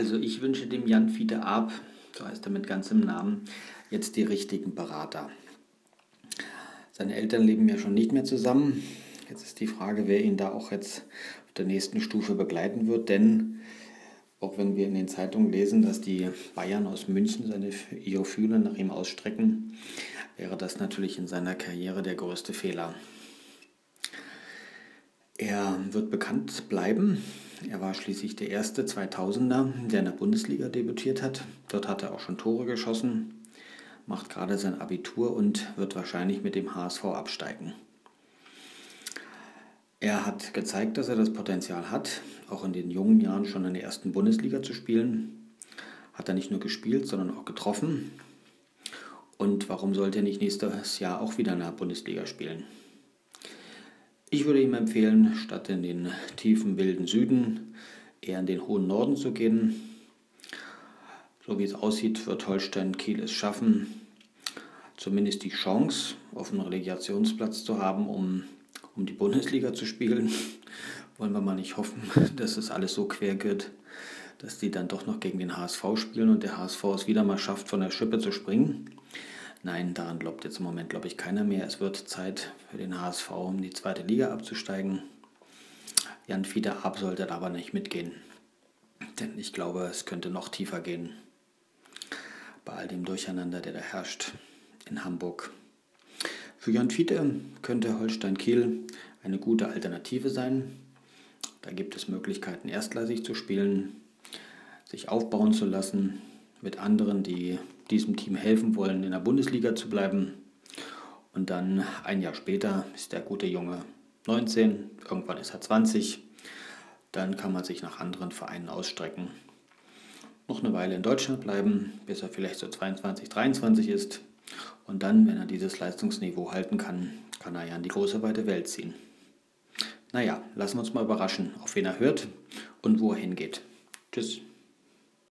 Also ich wünsche dem Jan Fiete Ab, so heißt er mit ganzem Namen, jetzt die richtigen Berater. Seine Eltern leben ja schon nicht mehr zusammen. Jetzt ist die Frage, wer ihn da auch jetzt auf der nächsten Stufe begleiten wird, denn auch wenn wir in den Zeitungen lesen, dass die Bayern aus München seine, ihre Fühler nach ihm ausstrecken, wäre das natürlich in seiner Karriere der größte Fehler. Er wird bekannt bleiben. Er war schließlich der erste 2000er, der in der Bundesliga debütiert hat. Dort hat er auch schon Tore geschossen, macht gerade sein Abitur und wird wahrscheinlich mit dem HSV absteigen. Er hat gezeigt, dass er das Potenzial hat, auch in den jungen Jahren schon in der ersten Bundesliga zu spielen. Hat er nicht nur gespielt, sondern auch getroffen. Und warum sollte er nicht nächstes Jahr auch wieder in der Bundesliga spielen? Ich würde ihm empfehlen, statt in den tiefen wilden Süden eher in den hohen Norden zu gehen. So wie es aussieht, wird Holstein Kiel es schaffen, zumindest die Chance auf einen Relegationsplatz zu haben, um, um die Bundesliga zu spielen. Wollen wir mal nicht hoffen, dass es alles so quer geht, dass die dann doch noch gegen den HSV spielen und der HSV es wieder mal schafft, von der Schippe zu springen. Nein, daran glaubt jetzt im Moment, glaube ich, keiner mehr. Es wird Zeit für den HSV, um die zweite Liga abzusteigen. Jan Fieder Ab sollte aber nicht mitgehen. Denn ich glaube, es könnte noch tiefer gehen. Bei all dem Durcheinander, der da herrscht in Hamburg. Für Jan Fiete könnte Holstein Kiel eine gute Alternative sein. Da gibt es Möglichkeiten, erstklassig zu spielen, sich aufbauen zu lassen mit anderen, die diesem Team helfen wollen, in der Bundesliga zu bleiben. Und dann ein Jahr später ist der gute Junge 19, irgendwann ist er 20. Dann kann man sich nach anderen Vereinen ausstrecken. Noch eine Weile in Deutschland bleiben, bis er vielleicht so 22, 23 ist. Und dann, wenn er dieses Leistungsniveau halten kann, kann er ja in die große weite Welt ziehen. Naja, lassen wir uns mal überraschen, auf wen er hört und wo er hingeht. Tschüss.